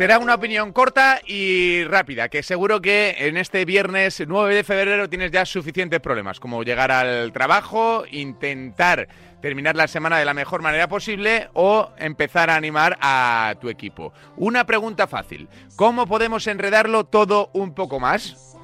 Será una opinión corta y rápida, que seguro que en este viernes 9 de febrero tienes ya suficientes problemas, como llegar al trabajo, intentar terminar la semana de la mejor manera posible o empezar a animar a tu equipo. Una pregunta fácil, ¿cómo podemos enredarlo todo un poco más?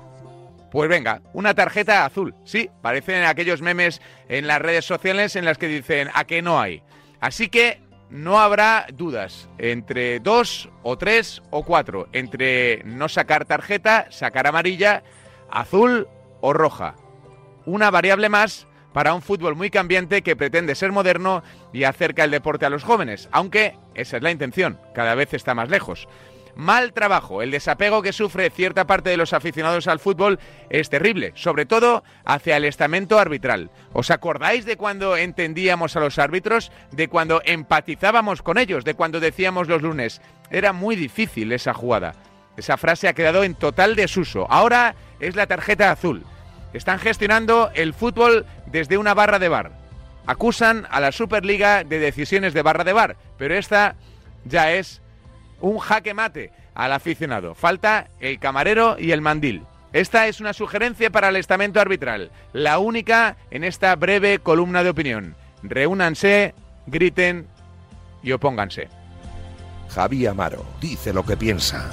Pues venga, una tarjeta azul. Sí, parecen aquellos memes en las redes sociales en las que dicen a que no hay. Así que no habrá dudas entre dos o tres o cuatro, entre no sacar tarjeta, sacar amarilla, azul o roja. Una variable más para un fútbol muy cambiante que pretende ser moderno y acerca el deporte a los jóvenes, aunque esa es la intención, cada vez está más lejos. Mal trabajo, el desapego que sufre cierta parte de los aficionados al fútbol es terrible, sobre todo hacia el estamento arbitral. ¿Os acordáis de cuando entendíamos a los árbitros? De cuando empatizábamos con ellos, de cuando decíamos los lunes, era muy difícil esa jugada. Esa frase ha quedado en total desuso. Ahora es la tarjeta azul. Están gestionando el fútbol desde una barra de bar. Acusan a la Superliga de decisiones de barra de bar, pero esta ya es un jaque mate al aficionado. Falta el camarero y el mandil. Esta es una sugerencia para el estamento arbitral, la única en esta breve columna de opinión. Reúnanse, griten y opónganse. Javi Amaro dice lo que piensa.